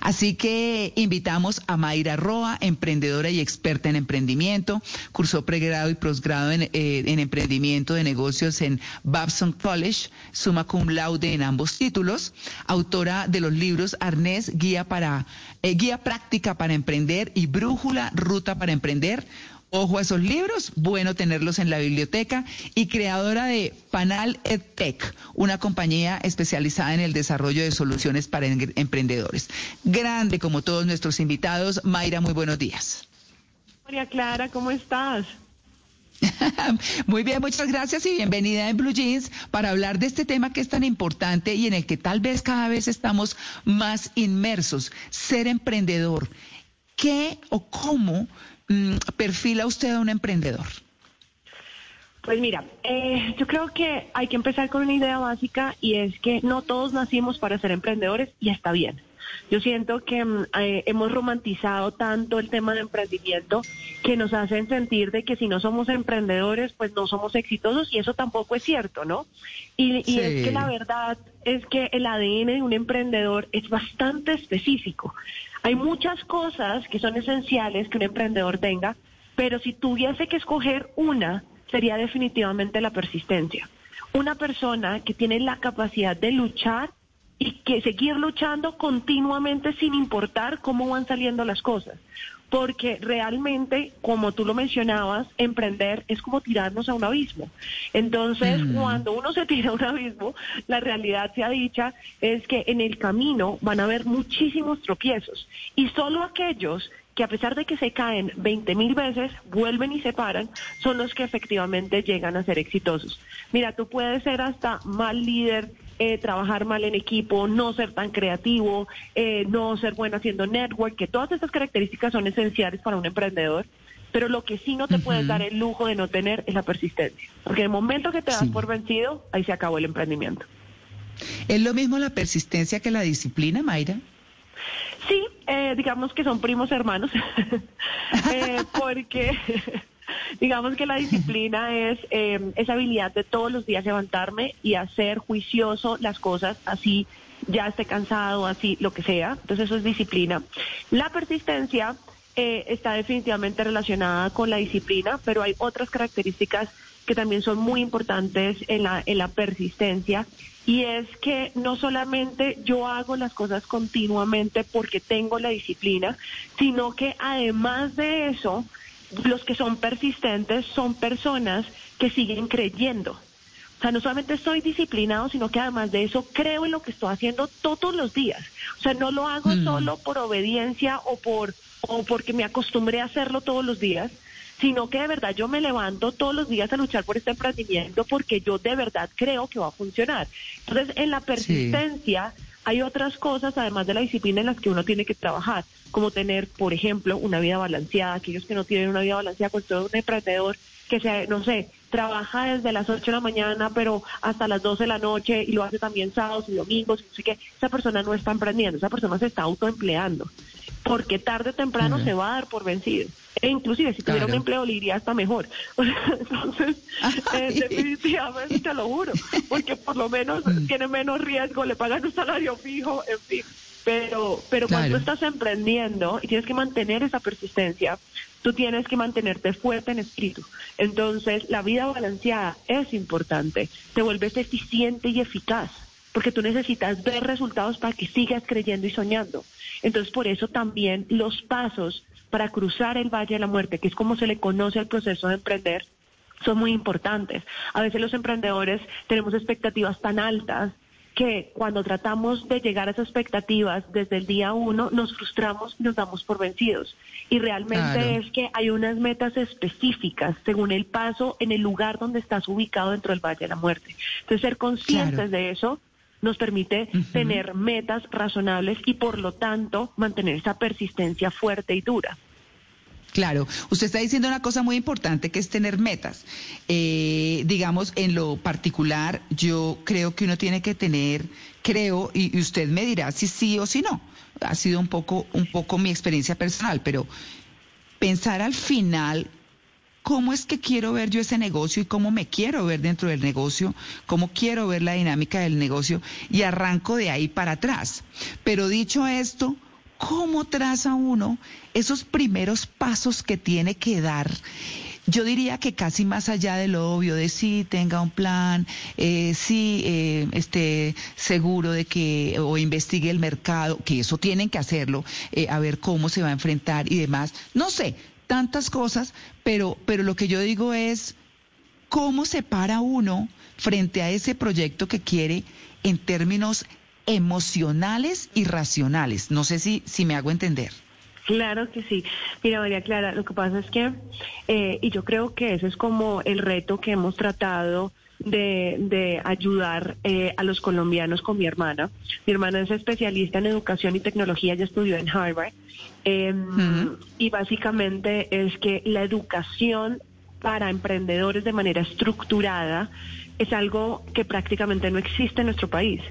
Así que invitamos a Mayra Roa, emprendedora y experta en emprendimiento, cursó pregrado y posgrado en, eh, emprendimiento de negocios en Babson College, suma cum laude en ambos títulos, autora de los libros Arnés, Guía para eh, Guía Práctica para Emprender y Brújula Ruta para Emprender Ojo a esos libros, bueno tenerlos en la biblioteca y creadora de Panal EdTech, una compañía especializada en el desarrollo de soluciones para emprendedores. Grande como todos nuestros invitados. Mayra, muy buenos días. María Clara, ¿cómo estás? Muy bien, muchas gracias y bienvenida en Blue Jeans para hablar de este tema que es tan importante y en el que tal vez cada vez estamos más inmersos, ser emprendedor. ¿Qué o cómo perfila usted a un emprendedor? Pues mira, eh, yo creo que hay que empezar con una idea básica y es que no todos nacimos para ser emprendedores y está bien. Yo siento que mm, eh, hemos romantizado tanto el tema de emprendimiento que nos hacen sentir de que si no somos emprendedores, pues no somos exitosos y eso tampoco es cierto, ¿no? Y, y es que la verdad es que el ADN de un emprendedor es bastante específico. Hay muchas cosas que son esenciales que un emprendedor tenga, pero si tuviese que escoger una, sería definitivamente la persistencia. Una persona que tiene la capacidad de luchar y que seguir luchando continuamente sin importar cómo van saliendo las cosas. Porque realmente, como tú lo mencionabas, emprender es como tirarnos a un abismo. Entonces, mm. cuando uno se tira a un abismo, la realidad sea dicha es que en el camino van a haber muchísimos tropiezos. Y solo aquellos que a pesar de que se caen 20 mil veces, vuelven y se paran, son los que efectivamente llegan a ser exitosos. Mira, tú puedes ser hasta mal líder, eh, trabajar mal en equipo, no ser tan creativo, eh, no ser bueno haciendo network, que todas estas características son esenciales para un emprendedor. Pero lo que sí no te puedes dar el lujo de no tener es la persistencia. Porque en el momento que te das por vencido, ahí se acabó el emprendimiento. ¿Es lo mismo la persistencia que la disciplina, Mayra? Sí, eh, digamos que son primos hermanos, eh, porque digamos que la disciplina es eh, esa habilidad de todos los días levantarme y hacer juicioso las cosas así ya esté cansado, así lo que sea. Entonces eso es disciplina. La persistencia está definitivamente relacionada con la disciplina, pero hay otras características que también son muy importantes en la, en la persistencia y es que no solamente yo hago las cosas continuamente porque tengo la disciplina, sino que además de eso, los que son persistentes son personas que siguen creyendo. O sea, no solamente estoy disciplinado, sino que además de eso creo en lo que estoy haciendo todos los días. O sea, no lo hago mm. solo por obediencia o por o porque me acostumbré a hacerlo todos los días, sino que de verdad yo me levanto todos los días a luchar por este emprendimiento porque yo de verdad creo que va a funcionar. Entonces, en la persistencia hay otras cosas, además de la disciplina, en las que uno tiene que trabajar, como tener, por ejemplo, una vida balanceada. Aquellos que no tienen una vida balanceada, con todo un emprendedor que sea, no sé, trabaja desde las 8 de la mañana, pero hasta las 12 de la noche y lo hace también sábados y domingos, así que esa persona no está emprendiendo, esa persona se está autoempleando porque tarde o temprano se va a dar por vencido. E inclusive si tuviera un empleo le iría hasta mejor. Entonces, eh, definitivamente te lo juro, porque por lo menos mm. tiene menos riesgo, le pagan un salario fijo, en fin. Pero, pero cuando estás emprendiendo y tienes que mantener esa persistencia, tú tienes que mantenerte fuerte en espíritu. Entonces, la vida balanceada es importante, te vuelves eficiente y eficaz porque tú necesitas ver resultados para que sigas creyendo y soñando. Entonces, por eso también los pasos para cruzar el Valle de la Muerte, que es como se le conoce al proceso de emprender, son muy importantes. A veces los emprendedores tenemos expectativas tan altas que cuando tratamos de llegar a esas expectativas desde el día uno nos frustramos y nos damos por vencidos. Y realmente es que hay unas metas específicas según el paso en el lugar donde estás ubicado dentro del Valle de la Muerte. Entonces ser conscientes de eso nos permite tener metas razonables y por lo tanto mantener esa persistencia fuerte y dura. Claro, usted está diciendo una cosa muy importante que es tener metas. Eh, digamos, en lo particular, yo creo que uno tiene que tener, creo, y, y, usted me dirá si sí o si no. Ha sido un poco, un poco mi experiencia personal, pero pensar al final cómo es que quiero ver yo ese negocio y cómo me quiero ver dentro del negocio, cómo quiero ver la dinámica del negocio y arranco de ahí para atrás. Pero dicho esto, ¿cómo traza uno esos primeros pasos que tiene que dar? Yo diría que casi más allá de lo obvio, de sí tenga un plan, eh, sí eh, esté seguro de que o investigue el mercado, que eso tienen que hacerlo, eh, a ver cómo se va a enfrentar y demás. No sé, tantas cosas, pero, pero lo que yo digo es cómo se para uno frente a ese proyecto que quiere en términos emocionales y racionales. No sé si, si me hago entender. Claro que sí. Mira, María Clara, lo que pasa es que, eh, y yo creo que ese es como el reto que hemos tratado de, de ayudar eh, a los colombianos con mi hermana. Mi hermana es especialista en educación y tecnología, ella estudió en Harvard. Em, y básicamente es que la educación para emprendedores de manera estructurada es algo que prácticamente no existe en nuestro país.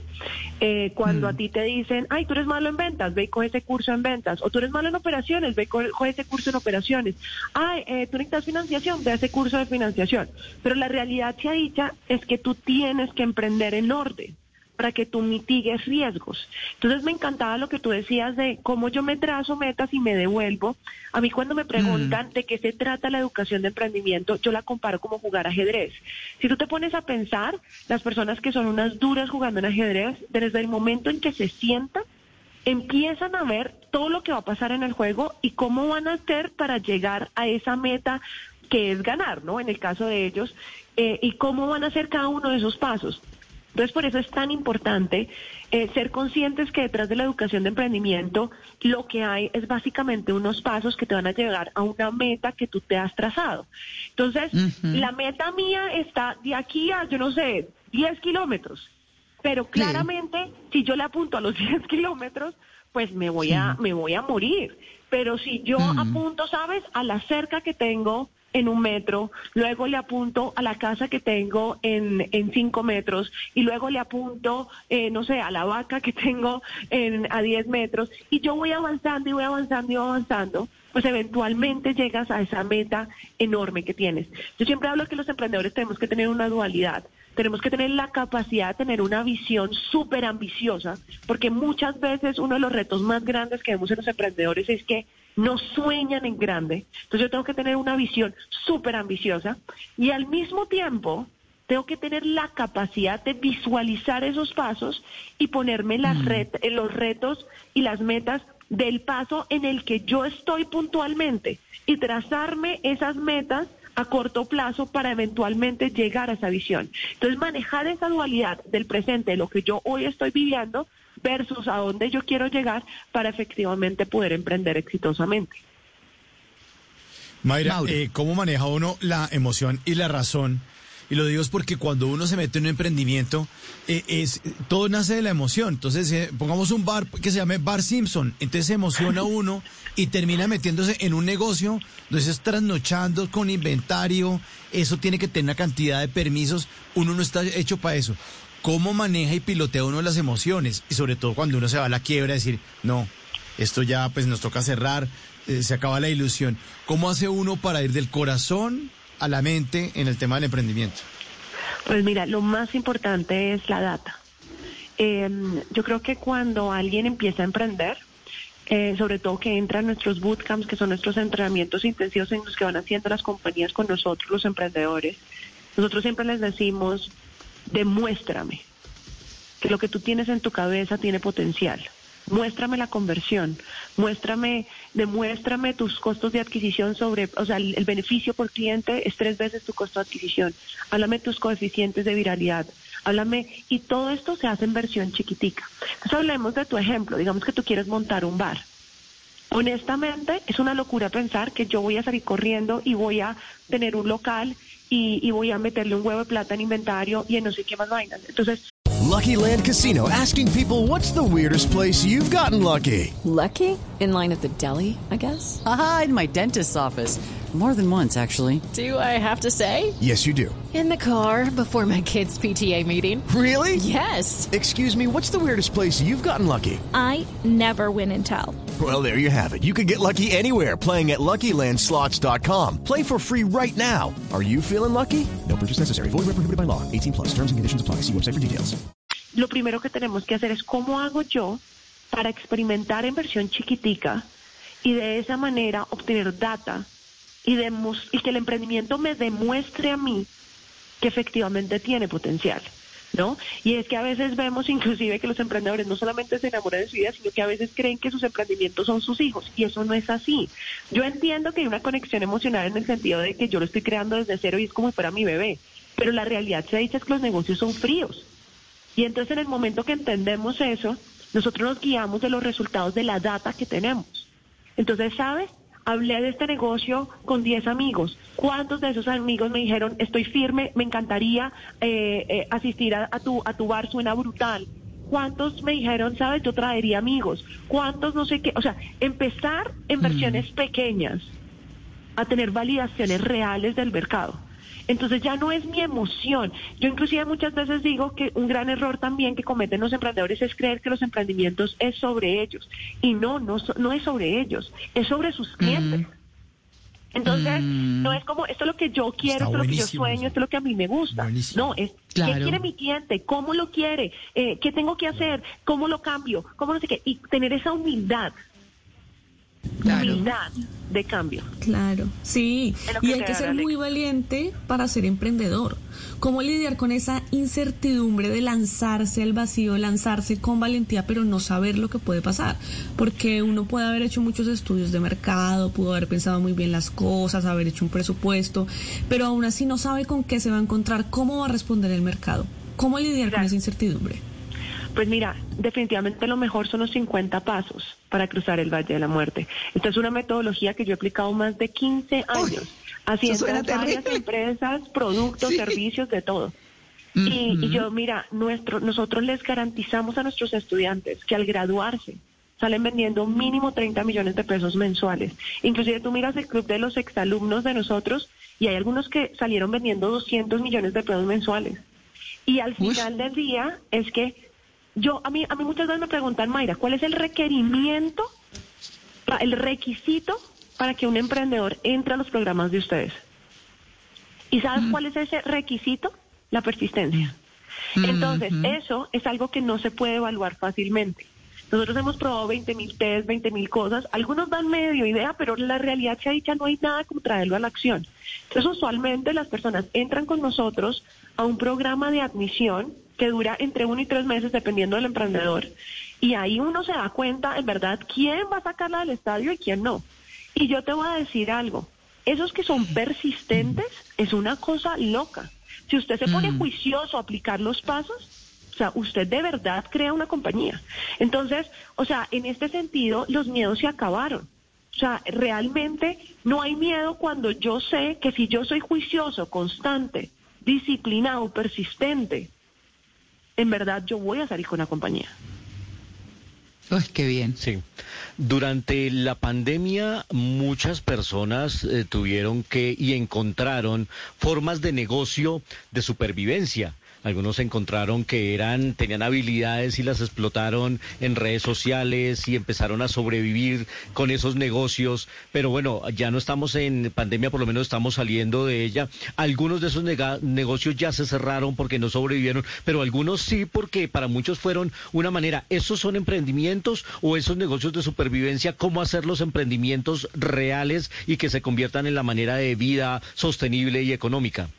Eh, cuando a mm. ti te dicen, ay, tú eres malo en ventas, ve y coge ese curso en ventas, o tú eres malo en operaciones, ve y coge, ese curso en operaciones, ay, eh, tú necesitas financiación, ve ese curso de financiación. Pero la realidad, se ha dicha, es que tú tienes que emprender en orden para que tú mitigues riesgos. Entonces me encantaba lo que tú decías de cómo yo me trazo metas y me devuelvo. A mí cuando me preguntan mm. de qué se trata la educación de emprendimiento, yo la comparo como jugar ajedrez. Si tú te pones a pensar, las personas que son unas duras jugando en ajedrez, desde el momento en que se sientan, empiezan a ver todo lo que va a pasar en el juego y cómo van a hacer para llegar a esa meta que es ganar, ¿no? En el caso de ellos, eh, y cómo van a hacer cada uno de esos pasos. Entonces, por eso es tan importante eh, ser conscientes que detrás de la educación de emprendimiento lo que hay es básicamente unos pasos que te van a llegar a una meta que tú te has trazado. Entonces, la meta mía está de aquí a, yo no sé, 10 kilómetros. Pero claramente, si yo le apunto a los 10 kilómetros, pues me voy a, me voy a morir. Pero si yo apunto, ¿sabes? A la cerca que tengo en un metro, luego le apunto a la casa que tengo en, en cinco metros y luego le apunto, eh, no sé, a la vaca que tengo en, a diez metros y yo voy avanzando y voy avanzando y voy avanzando, pues eventualmente llegas a esa meta enorme que tienes. Yo siempre hablo que los emprendedores tenemos que tener una dualidad tenemos que tener la capacidad de tener una visión súper ambiciosa, porque muchas veces uno de los retos más grandes que vemos en los emprendedores es que no sueñan en grande. Entonces yo tengo que tener una visión súper ambiciosa y al mismo tiempo tengo que tener la capacidad de visualizar esos pasos y ponerme las mm. en los retos y las metas del paso en el que yo estoy puntualmente y trazarme esas metas a corto plazo para eventualmente llegar a esa visión. Entonces, manejar esa dualidad del presente, de lo que yo hoy estoy viviendo, versus a dónde yo quiero llegar para efectivamente poder emprender exitosamente. Mayra, eh, ¿cómo maneja uno la emoción y la razón? Y lo digo es porque cuando uno se mete en un emprendimiento, eh, es, todo nace de la emoción. Entonces, eh, pongamos un bar que se llame Bar Simpson. Entonces se emociona uno y termina metiéndose en un negocio donde es trasnochando con inventario. Eso tiene que tener una cantidad de permisos. Uno no está hecho para eso. ¿Cómo maneja y pilotea uno las emociones? Y sobre todo cuando uno se va a la quiebra, decir, no, esto ya pues nos toca cerrar, eh, se acaba la ilusión. ¿Cómo hace uno para ir del corazón a la mente en el tema del emprendimiento? Pues mira, lo más importante es la data. Em, yo creo que cuando alguien empieza a emprender, eh, sobre todo que entran nuestros bootcamps, que son nuestros entrenamientos intensivos en los que van haciendo las compañías con nosotros, los emprendedores, nosotros siempre les decimos, demuéstrame que lo que tú tienes en tu cabeza tiene potencial. Muéstrame la conversión, muéstrame, demuéstrame tus costos de adquisición sobre, o sea, el, beneficio por cliente es tres veces tu costo de adquisición, háblame tus coeficientes de viralidad, háblame, y todo esto se hace en versión chiquitica. Entonces hablemos de tu ejemplo, digamos que tú quieres montar un bar. Honestamente, es una locura pensar que yo voy a salir corriendo y voy a tener un local y, y voy a meterle un huevo de plata en inventario y en no sé qué más vainas. Entonces, Lucky Land Casino asking people what's the weirdest place you've gotten lucky? Lucky? In line at the deli, I guess? Aha, in my dentist's office. More than once, actually. Do I have to say? Yes, you do. In the car before my kids' PTA meeting. Really? Yes. Excuse me, what's the weirdest place you've gotten lucky? I never win and tell. Well, there you have it. You can get lucky anywhere playing at LuckyLandSlots.com. Play for free right now. Are you feeling lucky? No purchase necessary. By law. 18 plus. Terms and conditions apply. See website for details. Lo primero que tenemos que hacer es cómo hago yo para experimentar en versión chiquitica y de esa manera obtener data y que el emprendimiento me demuestre a mí que efectivamente tiene potencial. ¿No? Y es que a veces vemos inclusive que los emprendedores no solamente se enamoran de su vida, sino que a veces creen que sus emprendimientos son sus hijos y eso no es así. Yo entiendo que hay una conexión emocional en el sentido de que yo lo estoy creando desde cero y es como si fuera mi bebé, pero la realidad se dice es que los negocios son fríos. Y entonces en el momento que entendemos eso, nosotros nos guiamos de los resultados de la data que tenemos. Entonces, ¿sabes? Hablé de este negocio con 10 amigos. ¿Cuántos de esos amigos me dijeron, estoy firme, me encantaría eh, eh, asistir a, a tu, a tu bar, suena brutal? ¿Cuántos me dijeron, sabes, yo traería amigos? ¿Cuántos no sé qué? O sea, empezar en versiones pequeñas a tener validaciones reales del mercado. Entonces ya no es mi emoción. Yo inclusive muchas veces digo que un gran error también que cometen los emprendedores es creer que los emprendimientos es sobre ellos. Y no, no, no es sobre ellos, es sobre sus clientes. Entonces, no es como, esto es lo que yo quiero, Está esto es lo que yo sueño, esto es lo que a mí me gusta. Buenísimo. No, es Claro. qué quiere mi cliente, cómo lo quiere, eh, qué tengo que hacer, cómo lo cambio, cómo no sé qué. Y tener esa humildad, Claro. humildad de cambio. Claro, sí. Y hay que ser muy valiente para ser emprendedor. ¿Cómo lidiar con esa incertidumbre de lanzarse al vacío, lanzarse con valentía, pero no saber lo que puede pasar? Porque uno puede haber hecho muchos estudios de mercado, pudo haber pensado muy bien las cosas, haber hecho un presupuesto, pero aún así no sabe con qué se va a encontrar, cómo va a responder el mercado. ¿Cómo lidiar con esa incertidumbre? Pues mira, definitivamente lo mejor son los 50 pasos para cruzar el Valle de la Muerte. Esta es una metodología que yo he aplicado más de 15 años, haciendo varias terrible. empresas, productos, Sí. servicios, de todo. Y, y yo, mira, nuestro, nosotros les garantizamos a nuestros estudiantes que al graduarse salen vendiendo mínimo 30 millones de pesos mensuales. Inclusive tú miras el club de los exalumnos de nosotros y hay algunos que salieron vendiendo 200 millones de pesos mensuales. Y al Uy. final del día es que yo, a mí, a mí muchas veces me preguntan, Mayra, ¿cuál es el requerimiento, el requisito para que un emprendedor entre a los programas de ustedes? ¿Y sabes cuál es ese requisito? La persistencia. Entonces, eso es algo que no se puede evaluar fácilmente. Nosotros hemos probado 20 mil test, 20 mil cosas. Algunos dan medio idea, pero la realidad se ha dicho no hay nada como traerlo a la acción. Entonces, usualmente las personas entran con nosotros a un programa de admisión que dura entre uno y tres meses, dependiendo del emprendedor. Y ahí uno se da cuenta, en verdad, quién va a sacarla del estadio y quién no. Y yo te voy a decir algo. Esos que son persistentes es una cosa loca. Si usted se pone juicioso a aplicar los pasos, o sea, usted de verdad crea una compañía. Entonces, o sea, en este sentido, los miedos se acabaron. O sea, realmente no hay miedo cuando yo sé que si yo soy juicioso, constante, disciplinado, persistente, en verdad yo voy a salir con la compañía. Uy, qué bien. Sí. Durante la pandemia muchas personas eh, tuvieron que y encontraron formas de negocio de supervivencia. Algunos encontraron que eran tenían habilidades y las explotaron en redes sociales y empezaron a sobrevivir con esos negocios, pero bueno, ya no estamos en pandemia, por lo menos estamos saliendo de ella. Algunos de esos negocios ya se cerraron porque no sobrevivieron, pero algunos sí porque para muchos fueron una manera. ¿Esos son emprendimientos o esos negocios de supervivencia? ¿Cómo hacer los emprendimientos reales y que se conviertan en la manera de vida sostenible y económica?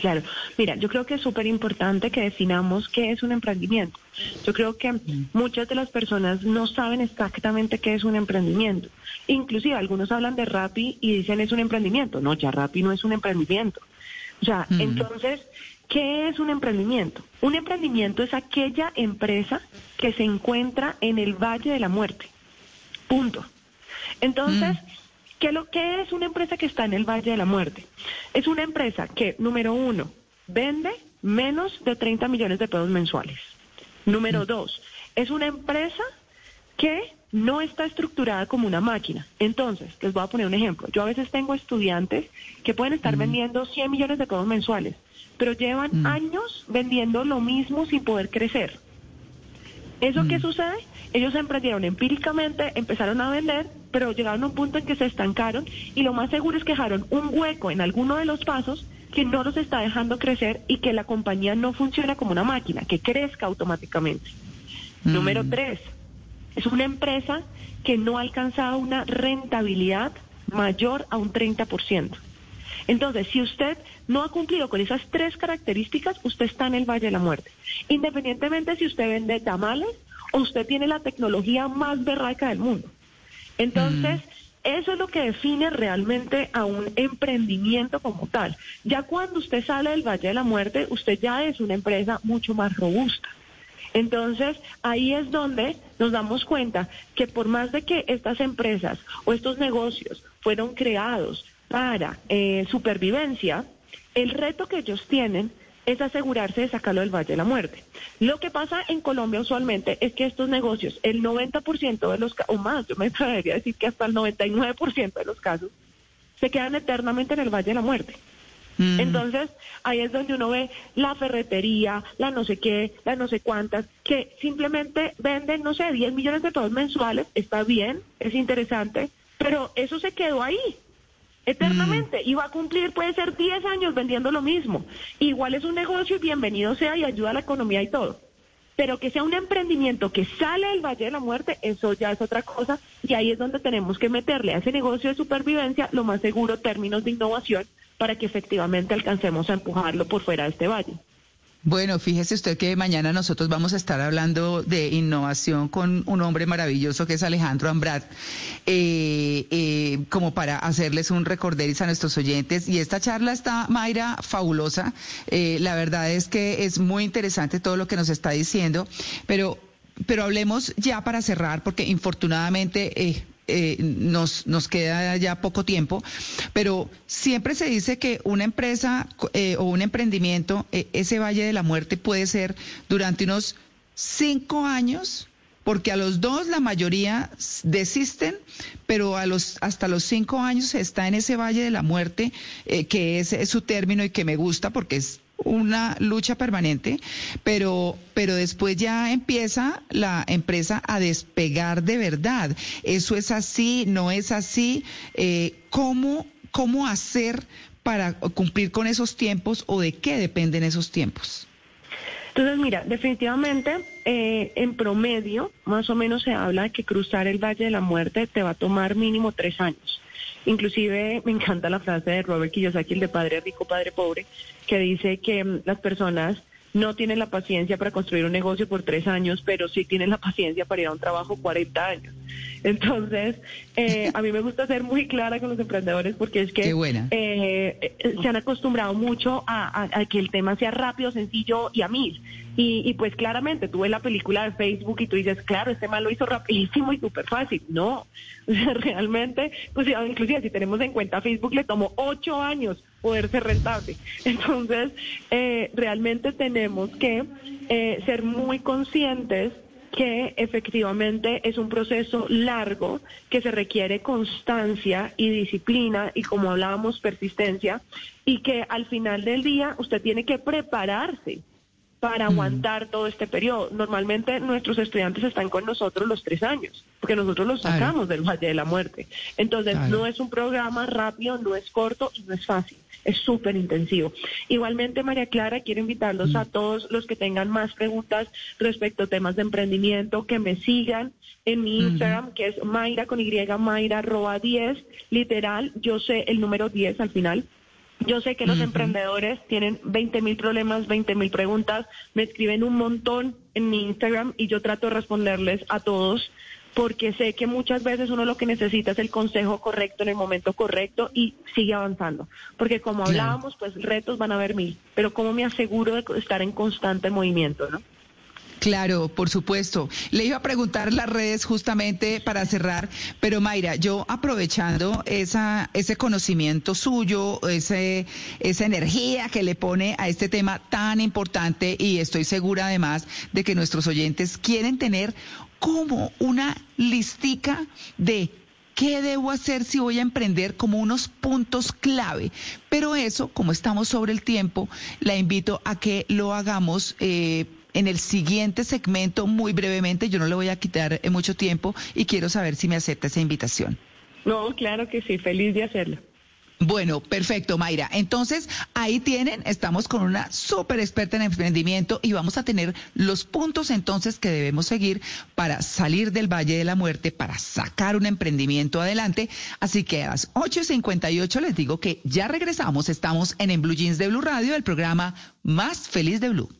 Claro, mira, yo creo que es súper importante que definamos qué es un emprendimiento. Yo creo que muchas de las personas no saben exactamente qué es un emprendimiento. Inclusive algunos hablan de Rappi y dicen es un emprendimiento. No, ya Rappi no es un emprendimiento. O sea, entonces, ¿qué es un emprendimiento? Un emprendimiento es aquella empresa que se encuentra en el Valle de la Muerte. Punto. Entonces, ¿qué, lo, ¿qué es una empresa que está en el Valle de la Muerte? Es una empresa que, número uno, vende menos de 30 millones de pesos mensuales. Número dos, es una empresa que no está estructurada como una máquina. Entonces, les voy a poner un ejemplo. Yo a veces tengo estudiantes que pueden estar vendiendo 100 millones de pesos mensuales, pero llevan años vendiendo lo mismo sin poder crecer. ¿Eso qué sucede? Ellos emprendieron empíricamente, empezaron a vender, pero llegaron a un punto en que se estancaron y lo más seguro es que dejaron un hueco en alguno de los pasos que no los está dejando crecer y que la compañía no funciona como una máquina, que crezca automáticamente. Número tres, Es una empresa que no ha alcanzado una rentabilidad mayor a un 30%. Entonces, si usted no ha cumplido con esas tres características, usted está en el Valle de la Muerte. Independientemente si usted vende tamales o usted tiene la tecnología más berraca del mundo. Entonces, eso es lo que define realmente a un emprendimiento como tal. Ya cuando usted sale del Valle de la Muerte, usted ya es una empresa mucho más robusta. Entonces, ahí es donde nos damos cuenta que por más de que estas empresas o estos negocios fueron creados para eh, supervivencia, el reto que ellos tienen es asegurarse de sacarlo del Valle de la Muerte. Lo que pasa en Colombia usualmente es que estos negocios, el 90% de los casos, o más, yo me atrevería a decir que hasta el 99% de los casos, se quedan eternamente en el Valle de la Muerte. Mm. Entonces, ahí es donde uno ve la ferretería, la no sé qué, la no sé cuántas, que simplemente venden, no sé, 10 millones de pesos mensuales, está bien, es interesante, pero eso se quedó ahí eternamente y va a cumplir, puede ser 10 años vendiendo lo mismo. Igual es un negocio y bienvenido sea y ayuda a la economía y todo. Pero que sea un emprendimiento que sale del Valle de la Muerte, eso ya es otra cosa y ahí es donde tenemos que meterle a ese negocio de supervivencia lo más seguro términos de innovación para que efectivamente alcancemos a empujarlo por fuera de este valle. Bueno, fíjese usted que mañana nosotros vamos a estar hablando de innovación con un hombre maravilloso que es Alejandro Ambrat, eh, eh, como para hacerles un recorderis a nuestros oyentes. Y esta charla está, Mayra, fabulosa. Eh, la verdad es que es muy interesante todo lo que nos está diciendo, pero pero hablemos ya para cerrar, porque infortunadamente eh, nos, nos queda ya poco tiempo, pero siempre se dice que una empresa eh, o un emprendimiento, eh, ese Valle de la Muerte puede ser durante unos cinco años porque a los dos la mayoría desisten, pero a los hasta los cinco años está en ese valle de la muerte, que es, su término y que me gusta porque es una lucha permanente, pero, pero después ya empieza la empresa a despegar de verdad. Eso es así, no es así. Eh, ¿cómo, ¿Cómo hacer para cumplir con esos tiempos o de qué dependen esos tiempos? Entonces, mira, definitivamente eh, en promedio, más o menos se habla de que cruzar el Valle de la Muerte te va a tomar mínimo tres años. Inclusive me encanta la frase de Robert Kiyosaki, el de Padre Rico, Padre Pobre, que dice que mm, las personas no tienen la paciencia para construir un negocio por tres años, pero sí tienen la paciencia para ir a un trabajo 40 años. Entonces, eh, a mí me gusta ser muy clara con los emprendedores porque es que eh, se han acostumbrado mucho a, que el tema sea rápido, sencillo y a mil. Y, pues claramente tú ves la película de Facebook y tú dices, claro, este mal lo hizo rapidísimo y súper fácil. No, realmente, pues inclusive si tenemos en cuenta Facebook le tomó ocho años poder ser rentable. Entonces, eh, realmente tenemos que eh, ser muy conscientes que efectivamente es un proceso largo que se requiere constancia y disciplina y como hablábamos persistencia y que al final del día usted tiene que prepararse para aguantar todo este periodo. Normalmente nuestros estudiantes están con nosotros los tres años, porque nosotros los sacamos del Valle de la Muerte. Entonces no es un programa rápido, no es corto y no es fácil. Es súper intensivo. Igualmente, María Clara, quiero invitarlos a todos los que tengan más preguntas respecto a temas de emprendimiento, que me sigan en mi Instagram, que es Mayra con Y, Mayra arroba 10, literal, yo sé el número 10 al final. Yo sé que los emprendedores tienen 20 mil problemas, 20 mil preguntas, me escriben un montón en mi Instagram y yo trato de responderles a todos porque sé que muchas veces uno lo que necesita es el consejo correcto en el momento correcto y sigue avanzando. Porque como hablábamos, pues retos van a haber mil, pero ¿cómo me aseguro de estar en constante movimiento, no? Claro, por supuesto. Le iba a preguntar las redes justamente para cerrar, pero Mayra, yo aprovechando esa, ese conocimiento suyo, ese, esa energía que le pone a este tema tan importante y estoy segura además de que nuestros oyentes quieren tener como una listica de qué debo hacer si voy a emprender como unos puntos clave. Pero eso, como estamos sobre el tiempo, la invito a que lo hagamos. Eh, en el siguiente segmento muy brevemente. Yo no le voy a quitar eh, mucho tiempo y quiero saber si me acepta esa invitación. No, claro que sí, feliz de hacerlo. Bueno, perfecto, Mayra. Entonces, ahí tienen, estamos con una súper experta en emprendimiento y vamos a tener los puntos entonces que debemos seguir para salir del Valle de la Muerte, para sacar un emprendimiento adelante. Así que a las 8.58 les digo que ya regresamos, estamos en, en Blue Jeans de Blue Radio, el programa más feliz de Blue.